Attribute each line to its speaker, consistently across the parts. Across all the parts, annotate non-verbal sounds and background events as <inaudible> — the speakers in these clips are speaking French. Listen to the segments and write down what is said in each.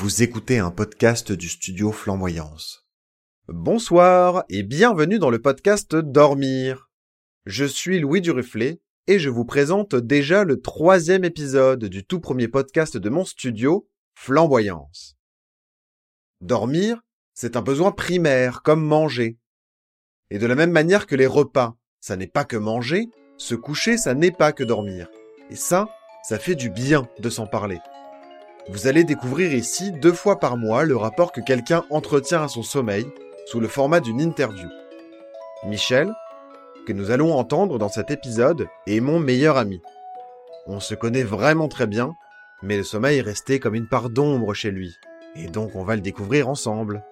Speaker 1: Vous écoutez un podcast du studio Flamboyance. Bonsoir et bienvenue dans le podcast Dormir. Je suis Louis Duruflet et je vous présente déjà le troisième épisode du tout premier podcast de mon studio, Flamboyance. Dormir, c'est un besoin primaire comme manger. Et de la même manière que les repas, ça n'est pas que manger, se coucher, ça n'est pas que dormir. Et ça, ça fait du bien de s'en parler. Vous allez découvrir ici deux fois par mois le rapport que quelqu'un entretient à son sommeil sous le format d'une interview. Michel, que nous allons entendre dans cet épisode, est mon meilleur ami. On se connaît vraiment très bien, mais le sommeil est resté comme une part d'ombre chez lui, et donc on va le découvrir ensemble.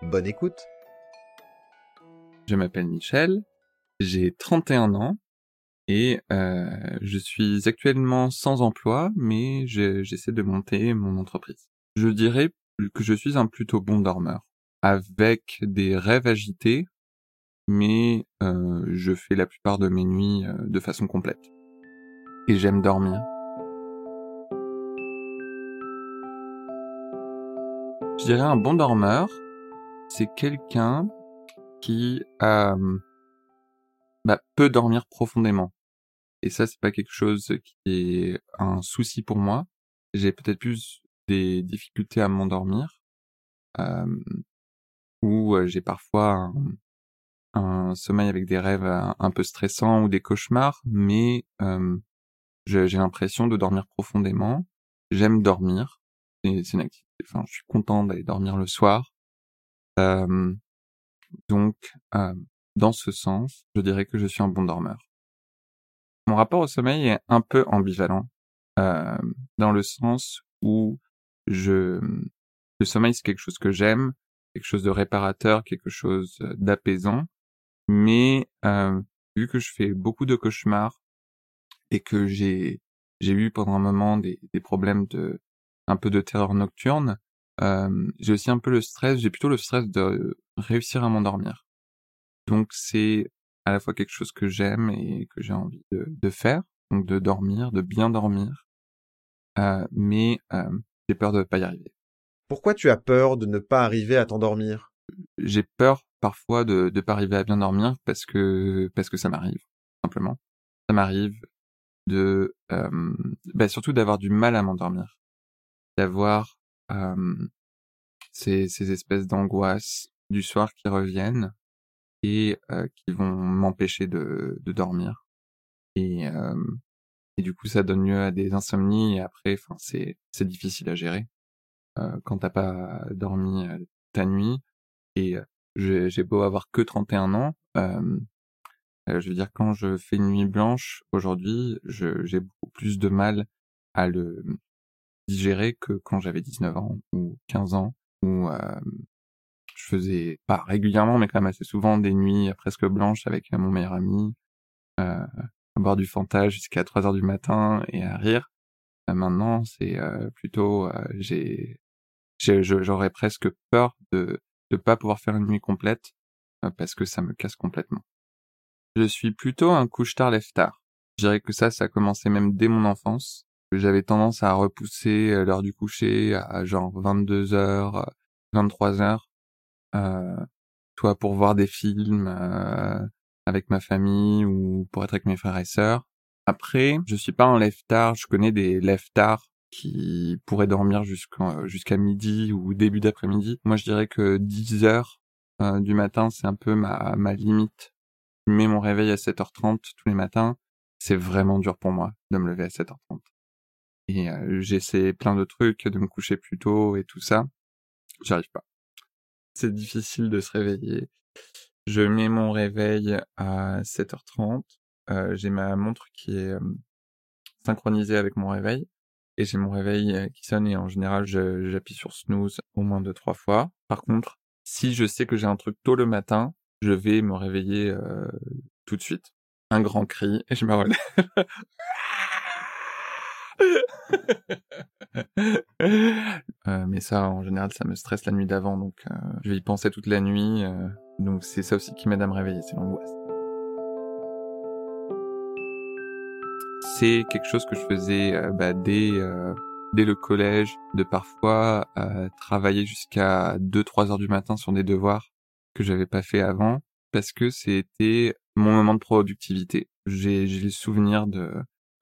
Speaker 1: Bonne écoute.
Speaker 2: Je m'appelle Michel, j'ai 31 ans et euh, je suis actuellement sans emploi, mais j'essaie de monter mon entreprise. Je dirais que je suis un plutôt bon dormeur, avec des rêves agités, mais euh, je fais la plupart de mes nuits euh, de façon complète. Et j'aime dormir. Je dirais un bon dormeur, c'est quelqu'un qui euh, bah, peut dormir profondément. Et ça, c'est pas quelque chose qui est un souci pour moi. J'ai peut-être plus des difficultés à m'endormir, euh, ou j'ai parfois un, sommeil avec des rêves un peu stressants ou des cauchemars, mais euh, j'ai l'impression de dormir profondément. J'aime dormir. C'est une activité. Enfin, je suis content d'aller dormir le soir. Euh, donc, euh, dans ce sens, je dirais que je suis un bon dormeur. Mon rapport au sommeil est un peu ambivalent, euh, dans le sens où je, le sommeil c'est quelque chose que j'aime, quelque chose de réparateur, quelque chose d'apaisant, mais euh, vu que je fais beaucoup de cauchemars et que j'ai j'ai eu pendant un moment des, des problèmes de un peu de terreur nocturne, euh, j'ai aussi un peu le stress, j'ai plutôt le stress de réussir à m'endormir. Donc c'est à la fois quelque chose que j'aime et que j'ai envie de, de, faire, donc de dormir, de bien dormir, euh, mais euh, j'ai peur de ne pas y arriver.
Speaker 1: Pourquoi tu as peur de ne pas arriver à t'endormir?
Speaker 2: J'ai peur parfois de ne pas arriver à bien dormir parce que parce que ça m'arrive simplement. Ça m'arrive de euh, bah surtout d'avoir du mal à m'endormir, d'avoir euh, ces, ces espèces d'angoisses du soir qui reviennent et qui vont m'empêcher de, dormir. Et, et du coup, ça donne lieu à des insomnies et après, c'est difficile à gérer quand t'as pas dormi ta nuit. Et j'ai beau avoir que 31 ans, je veux dire quand je fais une nuit blanche aujourd'hui, j'ai beaucoup plus de mal à le digérer que quand j'avais 19 ans ou 15 ans euh, je faisais pas régulièrement mais quand même assez souvent des nuits presque blanches avec mon meilleur ami euh, à boire du Fanta jusqu'à 3 heures du matin et à rire. Euh, maintenant, c'est euh, plutôt euh, j'ai j'aurais presque peur de de pas pouvoir faire une nuit complète parce que ça me casse complètement. Je suis plutôt un couche-tard lève-tard. Je dirais que ça, ça a commencé même dès mon enfance j'avais tendance à repousser euh, l'heure du coucher à genre 22 heures, 23 heures, euh, soit pour voir des films euh, avec ma famille ou pour être avec mes frères et sœurs. Après, je suis pas un lève-tard, je connais des lève-tard qui pourraient dormir jusqu'à jusqu'à midi ou début d'après-midi. Moi, je dirais que 10 heures euh, du matin, c'est un peu ma, ma limite. Je mets mon réveil à 7h30 tous les matins. C'est vraiment dur pour moi de me lever à 7h30 et euh, j'essaie plein de trucs, de me coucher plus tôt et tout ça. J'arrive pas. C'est difficile de se réveiller. Je mets mon réveil à 7h30. Euh, j'ai ma montre qui est synchronisée avec mon réveil. Et j'ai mon réveil euh, qui sonne et en général j'appuie sur snooze au moins deux trois fois. Par contre, si je sais que j'ai un truc tôt le matin, je vais me réveiller tout de suite. Un grand cri et je me relève. <laughs> <laughs> Euh, mais ça, en général, ça me stresse la nuit d'avant, donc euh, je vais y penser toute la nuit. Euh, donc c'est ça aussi qui m'aide à me réveiller, c'est l'angoisse. C'est quelque chose que je faisais bah, dès dès le collège, de parfois euh, travailler jusqu'à 2-3 heures du matin sur des devoirs que j'avais pas fait avant, parce que c'était mon moment de productivité. J'ai le souvenir de,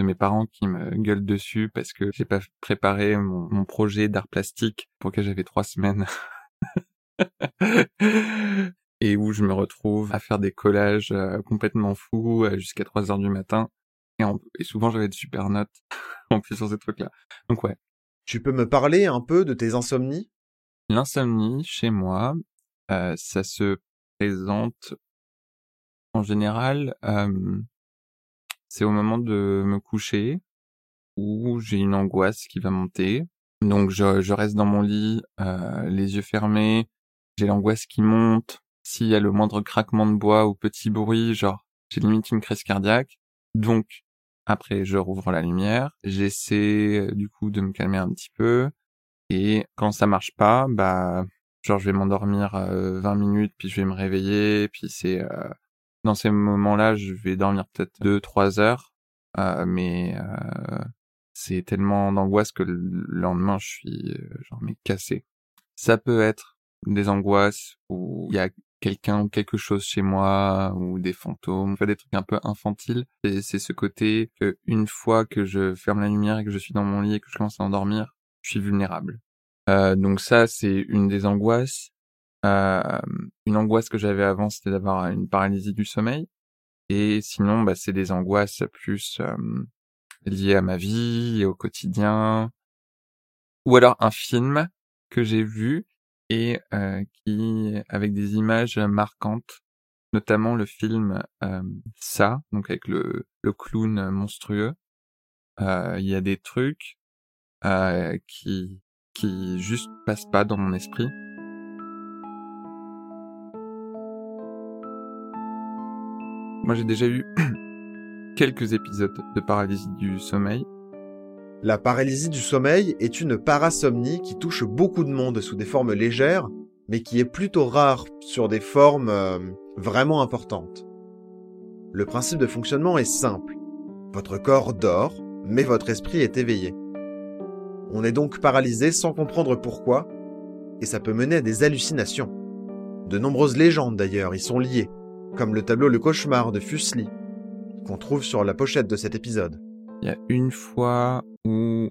Speaker 2: de mes parents qui me gueulent dessus parce que j'ai pas préparé mon, mon projet d'art plastique pour lequel j'avais trois semaines. <laughs> et où je me retrouve à faire des collages euh, complètement fous euh, jusqu'à 3 heures du matin. Et, et souvent j'avais de super notes <laughs> en plus sur ces trucs-là. Donc ouais.
Speaker 1: Tu peux me parler un peu de tes insomnies?
Speaker 2: L'insomnie, chez moi, euh, ça se présente en général, euh, c'est au moment de me coucher où j'ai une angoisse qui va monter. Donc je, reste dans mon lit, euh, les yeux fermés, j'ai l'angoisse qui monte. S'il y a le moindre craquement de bois ou petit bruit, genre j'ai limite une crise cardiaque. Donc après je rouvre la lumière, j'essaie du coup de me calmer un petit peu. Et quand ça marche pas, bah genre je vais m'endormir euh, 20 minutes puis je vais me réveiller puis c'est euh, dans ces moments-là je vais dormir peut-être 2 3 heures euh, mais euh, c'est tellement d'angoisse que le lendemain je suis euh, genre mais cassé ça peut être des angoisses où il y a quelqu'un ou quelque chose chez moi ou des fantômes, fait des trucs un peu infantiles. C'est ce côté que une fois que je ferme la lumière et que je suis dans mon lit et que je commence à endormir, je suis vulnérable. Euh, donc ça, c'est une des angoisses. Euh, une angoisse que j'avais avant, c'était d'avoir une paralysie du sommeil. Et sinon, bah, c'est des angoisses plus euh, liées à ma vie, et au quotidien. Ou alors un film que j'ai vu et euh, qui, avec des images marquantes, notamment le film euh, Ça, donc avec le, le clown monstrueux. Il y a des trucs qui qui juste passent pas dans mon esprit. Moi, j'ai déjà eu <clears throat> quelques épisodes de paralysie du sommeil.
Speaker 1: La paralysie du sommeil est une parasomnie qui touche beaucoup de monde sous des formes légères, mais qui est plutôt rare sur des formes euh, vraiment importantes. Le principe de fonctionnement est simple. Votre corps dort, mais votre esprit est éveillé. On est donc paralysé sans comprendre pourquoi, et ça peut mener à des hallucinations. De nombreuses légendes d'ailleurs y sont liées, comme le tableau Le Cauchemar de Fuseli, qu'on trouve sur la pochette de cet épisode.
Speaker 2: Il y a une fois où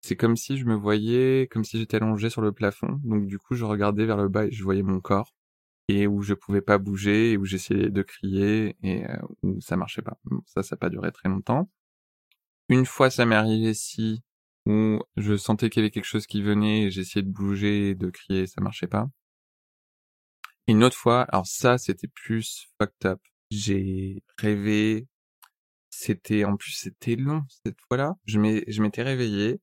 Speaker 2: c'est comme si je me voyais, comme si j'étais allongé sur le plafond, donc du coup je regardais vers le bas et je voyais mon corps, et où je pouvais pas bouger, et où j'essayais de crier, et euh, où ça marchait pas. ça, ça n'a pas duré très longtemps. Une fois ça m'est arrivé si où je sentais qu'il y avait quelque chose qui venait et j'essayais de bouger de crier, ça marchait pas. Une autre fois, alors ça, c'était plus fucked up. J'ai rêvé, c'était, en plus, c'était long cette fois-là. Je m'étais réveillé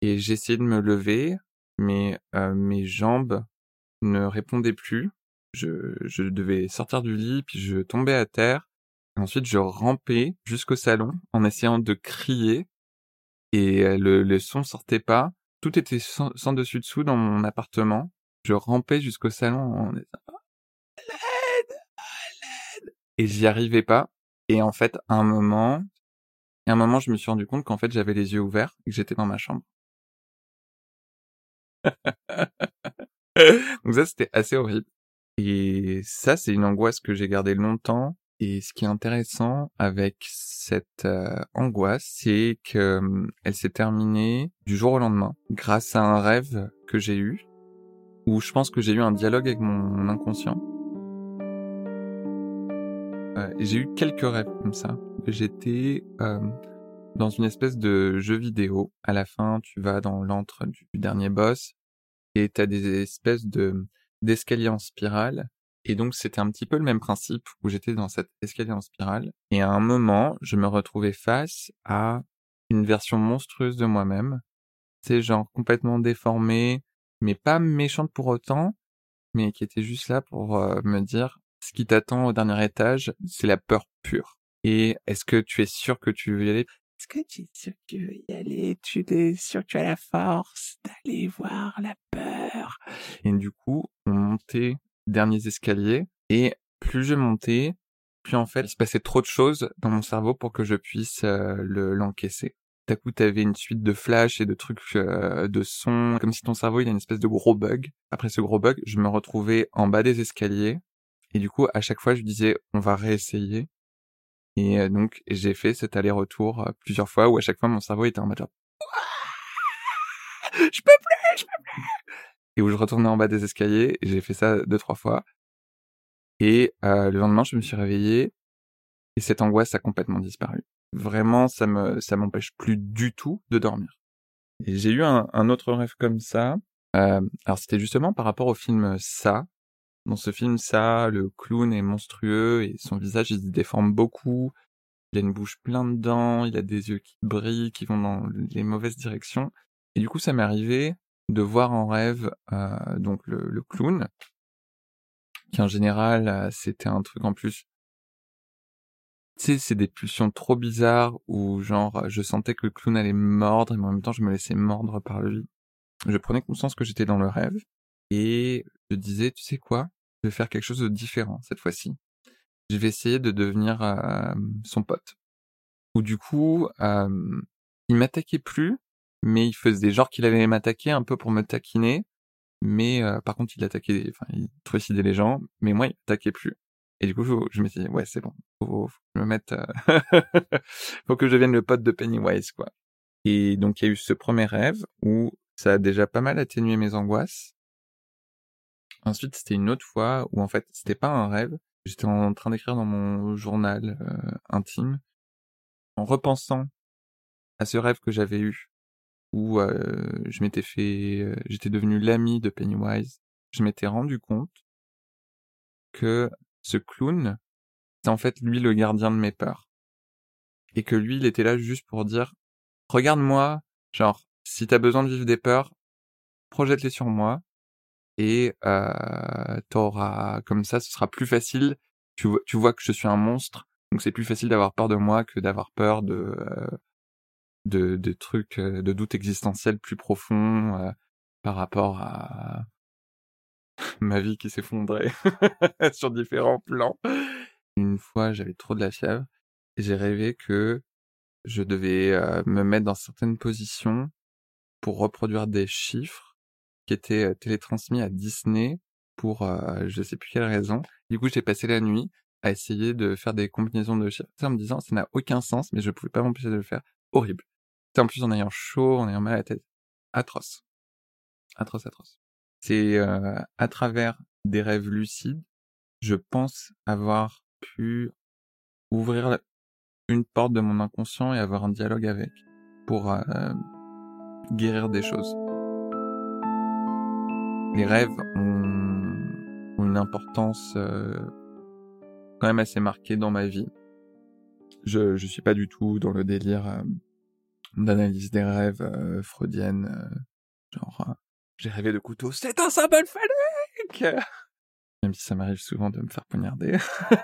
Speaker 2: et j'essayais de me lever, mais euh, mes jambes ne répondaient plus. Je, devais sortir du lit, puis je tombais à terre. Ensuite, je rampais jusqu'au salon en essayant de crier et euh, le, le son sortait pas. Tout était sans, dessus dessous dans mon appartement. Je rampais jusqu'au salon en disant et j'y arrivais pas. Et en fait, à un moment, à un moment, je me suis rendu compte qu'en fait, j'avais les yeux ouverts et que j'étais dans ma chambre. <laughs> Donc ça, c'était assez horrible. Et ça, c'est une angoisse que j'ai gardée longtemps et ce qui est intéressant avec cette euh, angoisse, c'est que hum, elle s'est terminée du jour au lendemain grâce à un rêve que j'ai eu où je pense que j'ai eu un dialogue avec mon inconscient. Euh, j'ai eu quelques rêves comme ça. J'étais euh, dans une espèce de jeu vidéo. À la fin, tu vas dans l'antre du dernier boss et t'as des espèces de d'escaliers en spirale et donc c'était un petit peu le même principe où j'étais dans cet escalier en spirale. Et à un moment, je me retrouvais face à une version monstrueuse de moi-même. C'est genre complètement déformée, mais pas méchante pour autant, mais qui était juste là pour euh, me dire ce qui t'attend au dernier étage, c'est la peur pure. Et est-ce que tu es sûr que tu veux y aller? Est-ce que tu es sûr que tu veux y aller? Tu es sûr que tu as la force d'aller voir la peur? Et du coup, on montait derniers escaliers. Et plus je montais, plus en fait, il se passait trop de choses dans mon cerveau pour que je puisse euh, le l'encaisser. à coup t'avais une suite de flashs et de trucs euh, de sons, comme si ton cerveau il a une espèce de gros bug. Après ce gros bug, je me retrouvais en bas des escaliers et du coup à chaque fois je disais on va réessayer. Et euh, donc j'ai fait cet aller-retour euh, plusieurs fois où à chaque fois mon cerveau était en mode je peux plus, je peux plus. Et où je retournais en bas des escaliers j'ai fait ça deux trois fois. Et le lendemain je me suis réveillé et cette angoisse a complètement disparu vraiment, ça me, ça m'empêche plus du tout de dormir. Et j'ai eu un, un, autre rêve comme ça. Euh, alors c'était justement par rapport au film Ça. Dans ce film Ça, le clown est monstrueux et son visage il se déforme beaucoup. Il a une bouche pleine de dents, il a des yeux qui brillent, qui vont dans les mauvaises directions. Et du coup, ça m'est arrivé de voir en rêve euh, donc le, clown, qui en général euh, c'était un truc en plus tu sais, c'est des pulsions trop bizarres où genre je sentais que le clown allait mordre et en même temps je me laissais mordre par lui. Je prenais conscience que j'étais dans le rêve et je disais, tu sais quoi, je vais faire quelque chose de différent cette fois-ci. Je vais essayer de devenir euh, son pote. Ou du coup, euh, il m'attaquait plus, mais il faisait genre qu'il allait m'attaquer un peu pour me taquiner. Mais euh, par contre, il attaquait, enfin, il trucidait les gens, mais moi, il m'attaquait plus. Et du coup, je, je me suis dit, ouais, c'est bon, faut, faut que je me mette, <laughs> faut que je devienne le pote de Pennywise, quoi. Et donc, il y a eu ce premier rêve où ça a déjà pas mal atténué mes angoisses. Ensuite, c'était une autre fois où en fait, c'était pas un rêve. J'étais en train d'écrire dans mon journal euh, intime, en repensant à ce rêve que j'avais eu, où euh, je m'étais fait, j'étais devenu l'ami de Pennywise. Je m'étais rendu compte que ce clown, c'est en fait lui le gardien de mes peurs. Et que lui, il était là juste pour dire, regarde-moi, genre, si t'as besoin de vivre des peurs, projette-les sur moi, et comme ça, ce sera plus facile, tu, vois que je suis un monstre, donc c'est plus facile d'avoir peur de moi que d'avoir peur de, de, trucs, de doutes existentiels plus profonds par rapport à, <laughs> ma vie qui s'effondrait <laughs> sur différents plans. Une fois, j'avais trop de la fièvre et j'ai rêvé que je devais me mettre dans certaines positions pour reproduire des chiffres qui étaient euh, télétransmis à Disney pour euh, je sais plus quelle raison. Du coup, j'ai passé la nuit à essayer de faire des combinaisons de chiffres en me disant ça n'a aucun sens, mais je pouvais pas m'empêcher de le faire. Horrible. En plus en ayant chaud, en ayant mal à la tête. Atroce. Atroce, atroce. C'est euh, à travers des rêves lucides, je pense avoir pu ouvrir une porte de mon inconscient et avoir un dialogue avec pour guérir des choses. Les rêves ont, une importance euh, quand même assez marquée dans ma vie. Je je suis pas du tout dans le délire euh, d'analyse des rêves freudienne, genre j'ai rêvé de couteau. C'est un symbole phallique Même si ça m'arrive souvent de me faire poignarder. <laughs>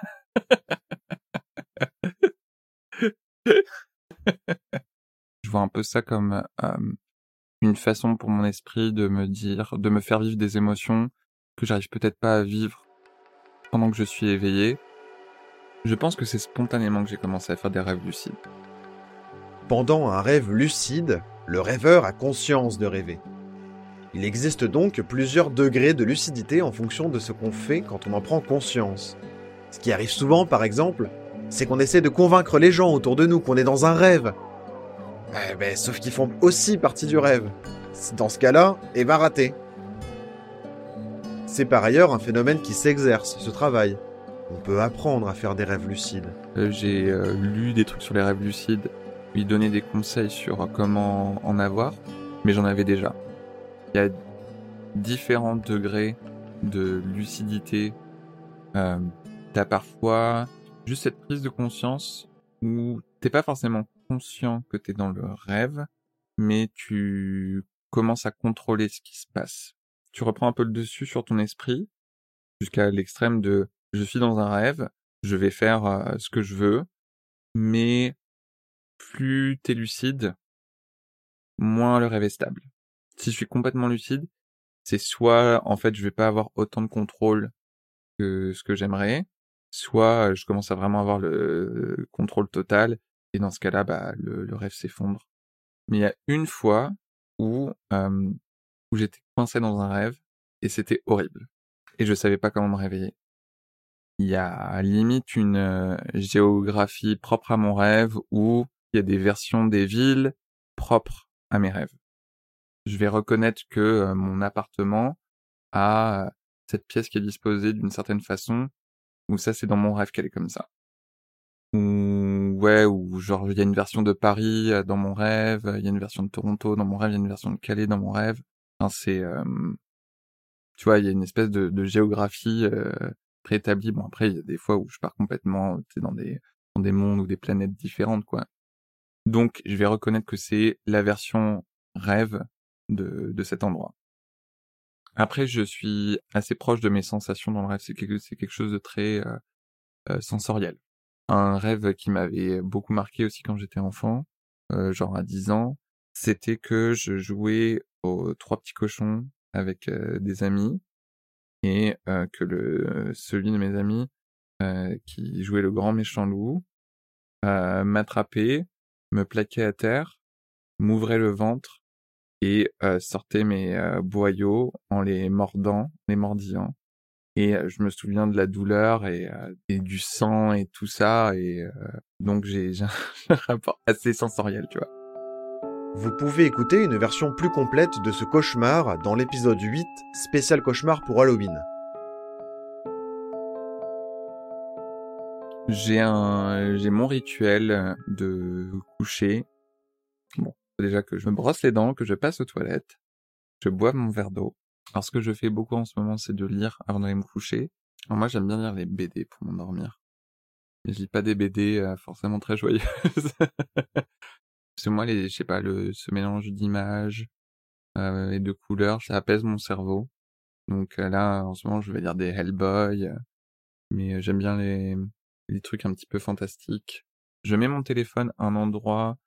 Speaker 2: Je vois un peu ça comme euh, une façon pour mon esprit de me dire, de me faire vivre des émotions que j'arrive peut-être pas à vivre pendant que je suis éveillé. Je pense que c'est spontanément que j'ai commencé à faire des rêves lucides.
Speaker 1: Pendant un rêve lucide, le rêveur a conscience de rêver. Il existe donc plusieurs degrés de lucidité en fonction de ce qu'on fait quand on en prend conscience. Ce qui arrive souvent, par exemple, c'est qu'on essaie de convaincre les gens autour de nous qu'on est dans un rêve. Eh ben, sauf qu'ils font aussi partie du rêve. Dans ce cas-là, et va rater. C'est par ailleurs un phénomène qui s'exerce, ce travail. On peut apprendre à faire des rêves lucides.
Speaker 2: Euh, j'ai euh, lu des trucs sur les rêves lucides, lui donner des conseils sur comment en avoir, mais j'en avais déjà il y a différents degrés de lucidité. Euh, t'as parfois juste cette prise de conscience où t'es pas forcément conscient que t'es dans le rêve, mais tu commences à contrôler ce qui se passe. Tu reprends un peu le dessus sur ton esprit jusqu'à l'extrême de je suis dans un rêve, je vais faire euh, ce que je veux, mais plus t'es lucide, moins le rêve est stable si je suis complètement lucide, c'est soit en fait je vais pas avoir autant de contrôle que ce que j'aimerais, soit je commence à vraiment avoir le contrôle total et dans ce cas-là bah le, rêve s'effondre Mais il y a une fois où, où j'étais coincé dans un rêve et c'était horrible. Et je savais pas comment me réveiller. Il y a limite une géographie propre à mon rêve où il y a des versions des villes propres à mes rêves. Je vais reconnaître que mon appartement a cette pièce qui est disposée d'une certaine façon, ou ça c'est dans mon rêve qu'elle est comme ça. Ou ouais, ou genre il y a une version de Paris euh, dans mon rêve, il y a une version de Toronto dans mon rêve, il y a une version de Calais dans mon rêve. Enfin, c'est, euh, tu vois, il y a une espèce de, de géographie euh, préétablie. Bon après, il y a des fois où je pars complètement, tu dans des dans des mondes ou des planètes différentes, quoi. Donc, je vais reconnaître que c'est la version rêve de de cet endroit. Après, je suis assez proche de mes sensations dans le rêve. C'est quelque, c'est quelque chose de très euh, euh, sensoriel. Un rêve qui m'avait beaucoup marqué aussi quand j'étais enfant, euh, genre à 10 ans, c'était que je jouais aux trois petits cochons avec des amis et que le celui de mes amis qui jouait le grand méchant loup m'attrapait, me plaquait à terre, m'ouvrait le ventre et euh, sortais mes euh, boyaux en les mordant, les mordillant. Et je me souviens de la douleur et, et du sang et tout ça. Et donc <laughs> j'ai un rapport assez sensoriel, tu vois.
Speaker 1: Vous pouvez écouter une version plus complète de ce cauchemar dans l'épisode 8, spécial cauchemar pour Halloween.
Speaker 2: J'ai un, j'ai mon rituel de coucher. Bon, déjà que je me brosse les dents, que je passe aux toilettes, je bois mon verre d'eau. Alors ce que je fais beaucoup en ce moment, c'est de lire avant d'aller me coucher. Alors moi, j'aime bien lire les BD pour m'endormir. Mais je lis pas des BD euh, forcément très joyeuses. <laughs> Parce moi, les, je sais pas, le, ce mélange d'images euh, et de couleurs, ça apaise mon cerveau. Donc euh, là, en ce moment, je vais lire des Hellboy. mais j'aime bien les, les trucs un petit peu fantastiques. Je mets mon téléphone à un endroit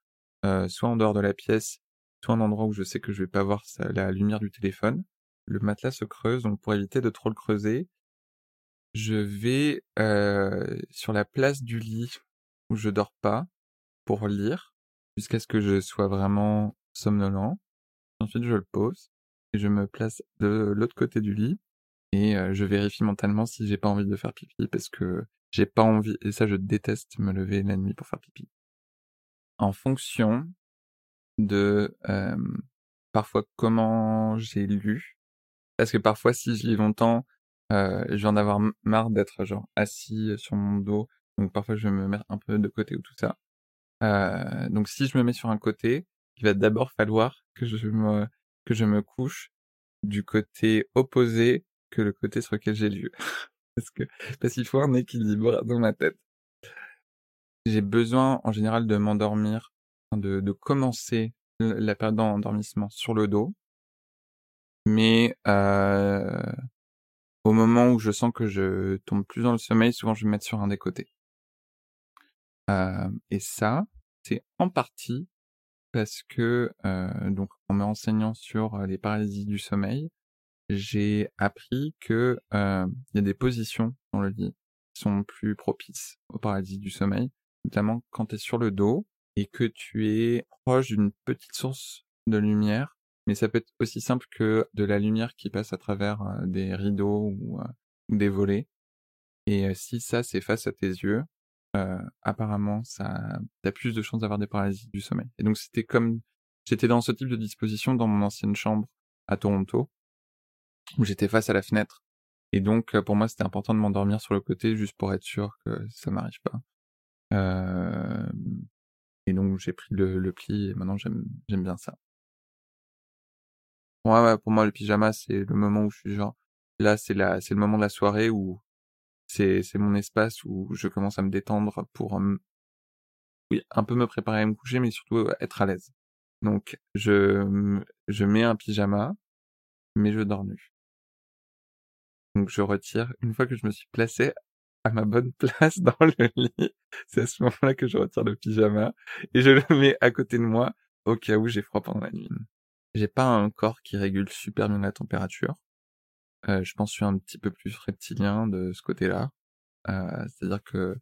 Speaker 2: euh, soit en dehors de la pièce, soit un endroit où je sais que je vais pas voir la lumière du téléphone. Le matelas se creuse, donc pour éviter de trop le creuser, je vais euh, sur la place du lit où je dors pas pour lire jusqu'à ce que je sois vraiment somnolent. Ensuite, je le pose et je me place de l'autre côté du lit et euh, je vérifie mentalement si j'ai pas envie de faire pipi parce que j'ai pas envie et ça je déteste me lever la nuit pour faire pipi en fonction de euh, parfois comment j'ai lu. Parce que parfois, si je lis longtemps, euh, je vais en avoir marre d'être assis sur mon dos. Donc parfois, je vais me mettre un peu de côté ou tout ça. Euh, donc si je me mets sur un côté, il va d'abord falloir que je me couche du côté opposé que le côté sur lequel j'ai lu. <laughs> parce que parce qu'il faut un équilibre dans ma tête. J'ai besoin en général de m'endormir, de, de commencer la période d'endormissement sur le dos. Mais euh, au moment où je sens que je tombe plus dans le sommeil, souvent je vais me mettre sur un des côtés. Euh, et ça, c'est en partie parce que euh, donc en me renseignant sur les paralysies du sommeil, j'ai appris que euh, il y a des positions dans le lit qui sont plus propices aux paralysies du sommeil notamment quand tu es sur le dos et que tu es proche d'une petite source de lumière, mais ça peut être aussi simple que de la lumière qui passe à travers euh, des rideaux ou, euh, des volets. Et euh, si ça c'est face à tes yeux, apparemment ça t'as plus de chances d'avoir des paralysies du sommeil. Et donc c'était comme j'étais dans ce type de disposition dans mon ancienne chambre à Toronto où j'étais face à la fenêtre. Et donc pour moi c'était important de m'endormir sur le côté juste pour être sûr que ça m'arrive pas. Et donc j'ai pris le, pli et maintenant j'aime bien ça. Pour moi le pyjama c'est le moment où je suis genre là c'est la c'est le moment de la soirée où c'est c'est mon espace où je commence à me détendre pour oui un peu me préparer à me coucher mais surtout être à l'aise. Donc je je mets un pyjama mais je dors nu. Donc je retire une fois que je me suis placé à ma bonne <laughs> place dans le lit. C'est à ce moment-là que je retire le pyjama et je le mets à côté de moi au cas où j'ai froid pendant la nuit. J'ai pas un corps qui régule super bien la température. Euh, je pense que je suis un petit peu plus reptilien de ce côté-là. Euh, C'est-à-dire que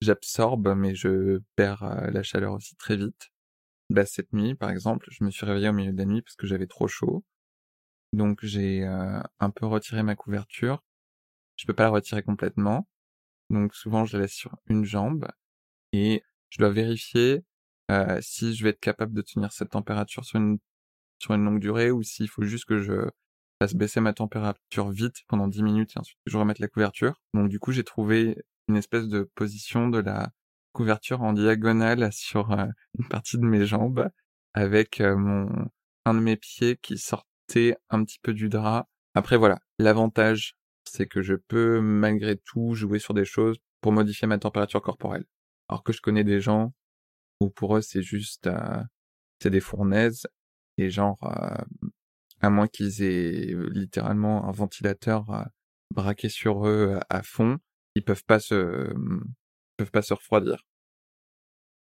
Speaker 2: j'absorbe, mais je perds euh, la chaleur aussi très vite. bah, cette nuit, par exemple, je me suis réveillé au milieu de la nuit parce que j'avais trop chaud. Donc j'ai euh, un peu retiré ma couverture. Je peux pas la retirer complètement. Donc souvent je la laisse sur une jambe et je dois vérifier euh, si je vais être capable de tenir cette température sur une sur une longue durée ou s'il faut juste que je fasse baisser ma température vite pendant 10 minutes et ensuite que je remette la couverture. Donc du coup j'ai trouvé une espèce de position de la couverture en diagonale sur euh, une partie de mes jambes avec euh, mon un de mes pieds qui sortait un petit peu du drap. Après voilà, l'avantage c'est que je peux malgré tout jouer sur des choses pour modifier ma température corporelle. Alors que je connais des gens où pour eux c'est juste euh, c'est des fournaises et genre à moins qu'ils aient littéralement un ventilateur braqué sur eux à fond, ils peuvent pas se peuvent pas se refroidir.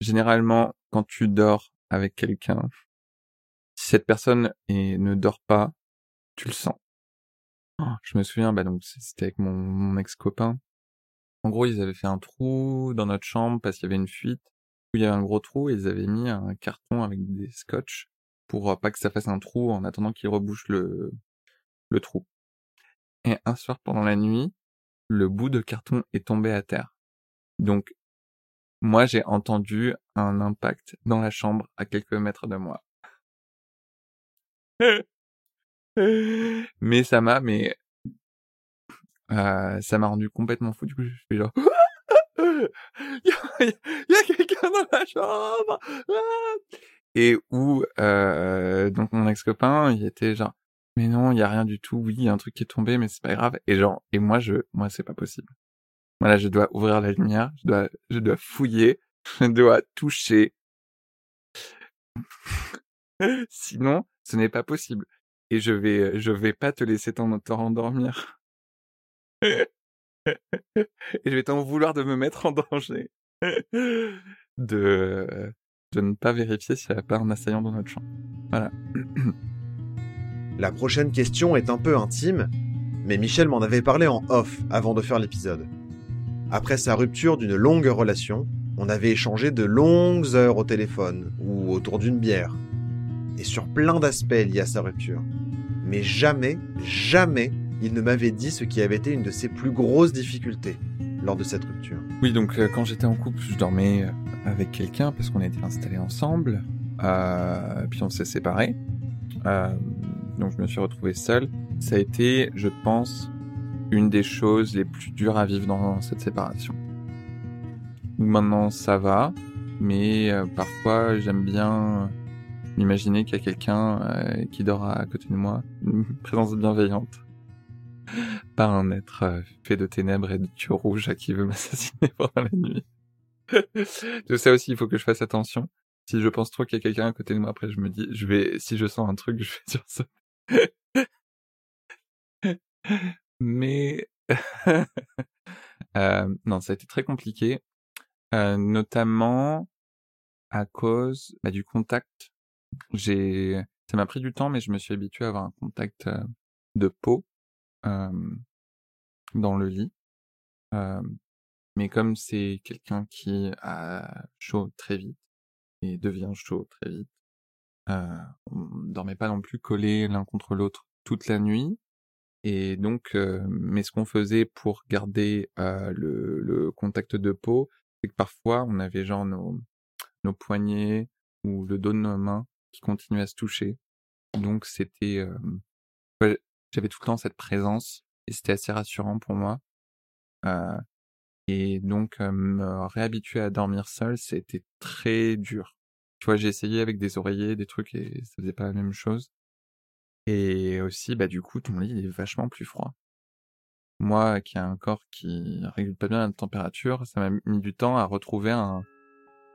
Speaker 2: Généralement, quand tu dors avec quelqu'un, si cette personne et ne dort pas, tu le sens. Oh, je me souviens, bah donc c'était avec mon, mon ex-copain. En gros, ils avaient fait un trou dans notre chambre parce qu'il y avait une fuite où il y avait un gros trou et ils avaient mis un carton avec des scotch pour pas que ça fasse un trou en attendant qu'il rebouche le, trou. Et un soir pendant la nuit, le bout de carton est tombé à terre. Donc, moi, j'ai entendu un impact dans la chambre à quelques mètres de moi. <laughs> mais ça m'a, mais euh, ça m'a rendu complètement fou. Du coup, je fais genre, <gasps> il y a, quelqu'un dans la chambre. Et où euh, donc mon ex-copain, il était genre, mais non, il y a rien du tout. Oui, il y a un truc qui est tombé, mais c'est pas grave. Et genre, et moi, je, moi, c'est pas possible. Voilà, je dois ouvrir la lumière, je dois, je dois fouiller, je dois toucher. <laughs> Sinon, ce n'est pas possible. Et je vais, je vais pas te laisser t'en endormir. <laughs> et je vais t'en vouloir de me mettre en danger. de, de ne pas vérifier s'il n'y a pas un assaillant dans notre champ. Voilà.
Speaker 1: La prochaine question est un peu intime, mais Michel m'en avait parlé en off avant de faire l'épisode. Après sa rupture d'une longue relation, on avait échangé de longues heures au téléphone ou autour d'une bière. Et sur plein d'aspects liés à sa rupture. Mais jamais, jamais, il ne m'avait dit ce qui avait été une de ses plus grosses difficultés lors de cette rupture.
Speaker 2: Oui, donc euh, quand j'étais en couple, je dormais euh, avec quelqu'un parce qu'on était installés ensemble. Euh, puis on s'est séparés. Euh, donc je me suis retrouvé seul. Ça a été, je pense, une des choses les plus dures à vivre dans cette séparation. Maintenant ça va, mais euh, parfois j'aime bien m'imaginer qu'il y a quelqu'un qui dort à côté de moi, une présence bienveillante, <laughs> pas un être euh, fait de ténèbres et de tuyaux rouges qui veut <laughs> m'assassiner pendant la nuit. <laughs> je sais aussi, il faut que je fasse attention. Si je pense trop qu'il y a quelqu'un à côté de moi, après je me dis, je vais, si je sens un truc, je vais sur ça. Mais euh, non, ça a été très compliqué, euh, notamment à cause bah, du contact. J'ai, ça m'a pris du temps, mais je me suis habitué à avoir un contact de peau dans le lit. Mais comme c'est quelqu'un qui a chaud très vite et devient chaud très vite, on dormait pas non plus collés l'un contre l'autre toute la nuit. Et donc, mais ce qu'on faisait pour garder le, contact de peau, c'est que parfois on avait genre nos, poignets ou le dos de nos mains qui continuaient à se toucher. Donc c'était, j'avais tout le temps cette présence et c'était assez rassurant pour moi. Euh, et donc me réhabituer à dormir seul, c'était très dur. Tu vois, j'ai essayé avec des oreillers, des trucs et ça faisait pas la même chose. Et aussi, bah du coup, ton lit est vachement plus froid. Moi, qui ai un corps qui régule pas bien la température, ça m'a mis du temps à retrouver un,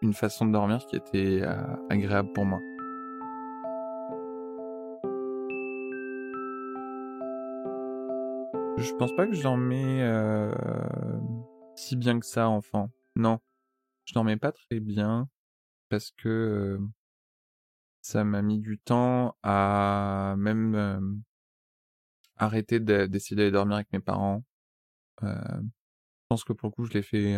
Speaker 2: une façon de dormir qui était euh, agréable pour moi. Je pense pas que je dormais euh, si bien que ça, enfant. Non, je dormais pas très bien parce que euh, ça m'a mis du temps à même euh, arrêter d'essayer d'aller dormir avec mes parents. Euh, je pense que pour le coup, je l'ai fait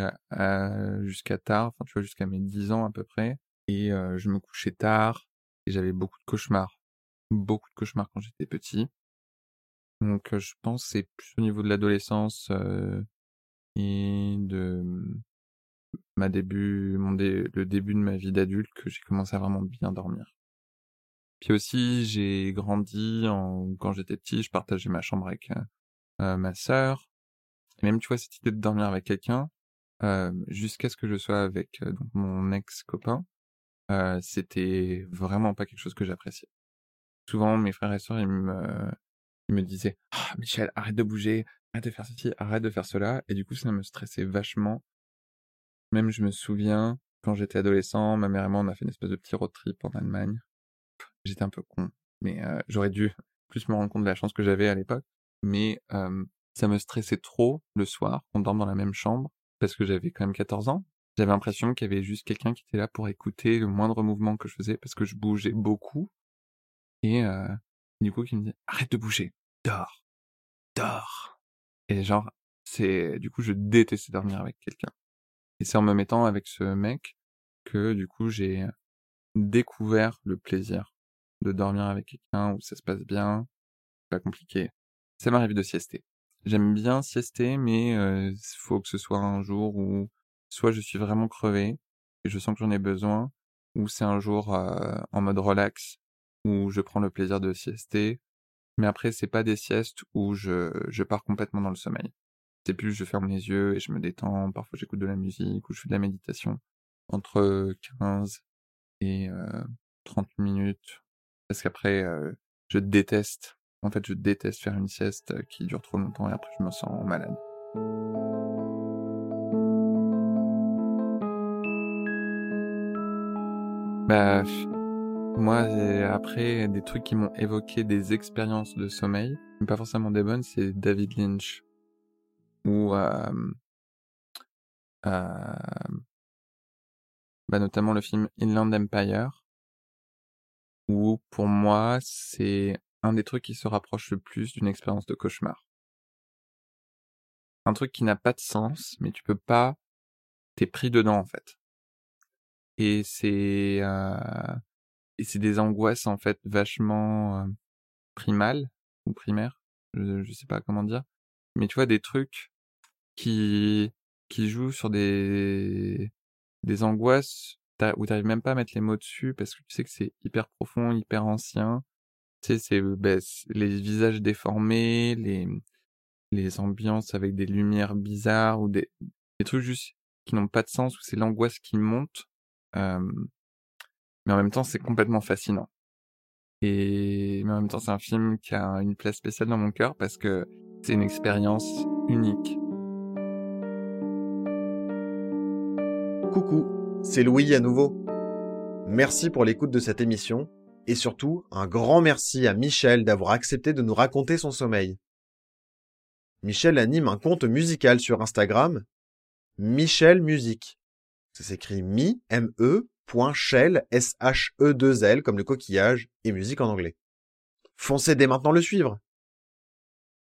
Speaker 2: jusqu'à tard, enfin tu vois, jusqu'à mes 10 ans à peu près. et je me couchais tard et j'avais beaucoup de cauchemars, beaucoup de cauchemars quand j'étais petit. Donc je pense c'est plus au niveau de l'adolescence et de ma début, mon le début de ma vie d'adulte que j'ai commencé à vraiment bien dormir. Puis aussi, j'ai grandi en, quand j'étais petit, je partageais ma chambre avec euh, ma sœur. Et même, tu vois, cette idée de dormir avec quelqu'un, euh, jusqu'à ce que je sois avec euh, donc, mon ex-copain, euh, c'était vraiment pas quelque chose que j'appréciais. Souvent, mes frères et sœurs, ils me, ils me disaient « Ah, Michel, arrête de bouger, arrête de faire ceci, arrête de faire cela ». Et du coup, ça me stressait vachement même je me souviens, quand j'étais adolescent, ma mère et moi, on a fait une espèce de petit road trip en Allemagne. J'étais un peu con, mais euh, j'aurais dû plus me rendre compte de la chance que j'avais à l'époque. Mais euh, ça me stressait trop le soir qu'on dorme dans la même chambre, parce que j'avais quand même 14 ans. J'avais l'impression qu'il y avait juste quelqu'un qui était là pour écouter le moindre mouvement que je faisais, parce que je bougeais beaucoup. Et euh, du coup, qui me disait « Arrête de bouger, dors, dors !» Et genre, c'est du coup, je détestais dormir avec quelqu'un. Et c'est en me mettant avec ce mec que du coup j'ai découvert le plaisir de dormir avec quelqu'un où ça se passe bien, pas compliqué. Ça m'arrive de siester. J'aime bien siester, mais il faut que ce soit un jour où soit je suis vraiment crevé et je sens que j'en ai besoin, ou c'est un jour en mode relax où je prends le plaisir de siester. Mais après, c'est pas des siestes où je, je pars complètement dans le sommeil. C'est plus je ferme les yeux et je me détends, parfois j'écoute de la musique ou je fais de la méditation entre 15 et 30 minutes parce qu'après je déteste en fait je déteste faire une sieste qui dure trop longtemps et après je me sens malade. Bah moi après des trucs qui m'ont évoqué des expériences de sommeil, mais pas forcément des bonnes, c'est David Lynch ou bah, notamment le film Inland Empire, où pour moi c'est un des trucs qui se rapproche le plus d'une expérience de cauchemar. Un truc qui n'a pas de sens, mais tu peux pas, t'es pris dedans en fait. Et c'est et c'est des angoisses en fait vachement primales ou primaires, je, je sais pas comment dire, mais tu vois des trucs qui qui joue sur des des angoisses où t'arrives même pas à mettre les mots dessus parce que tu sais que c'est hyper profond, hyper ancien. Tu sais, c'est ben, les visages déformés, les les ambiances avec des lumières bizarres ou des, des trucs juste qui n'ont pas de sens où c'est l'angoisse qui monte. Euh, mais en même temps, c'est complètement fascinant. Et en même temps, c'est un film qui a une place spéciale dans mon cœur parce que c'est une expérience unique.
Speaker 1: Coucou, c'est Louis à nouveau. Merci pour l'écoute de cette émission et surtout un grand merci à Michel d'avoir accepté de nous raconter son sommeil. Michel anime un compte musical sur Instagram, Michel Musique. Ça s'écrit mi, m e shell, s h e 2 l comme le coquillage et musique en anglais. Foncez dès maintenant le suivre.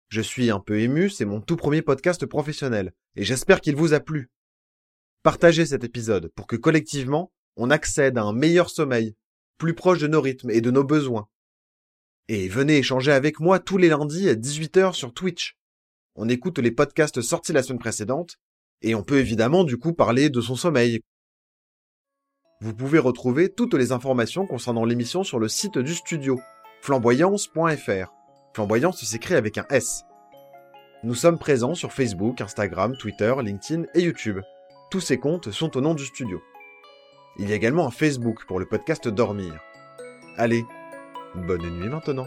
Speaker 1: Je suis un peu ému, c'est mon tout premier podcast professionnel et j'espère qu'il vous a plu. Partagez cet épisode pour que collectivement, on accède à un meilleur sommeil, plus proche de nos rythmes et de nos besoins. Et venez échanger avec moi tous les lundis à 18h sur Twitch. On écoute les podcasts sortis la semaine précédente, et on peut évidemment du coup parler de son sommeil. Vous pouvez retrouver toutes les informations concernant l'émission sur le site du studio, flamboyance.fr. Flamboyance s'écrit avec un S. Nous sommes présents sur Facebook, Instagram, Twitter, LinkedIn et YouTube. Tous ces comptes sont au nom du studio. Il y a également un Facebook pour le podcast Dormir. Allez, bonne nuit maintenant.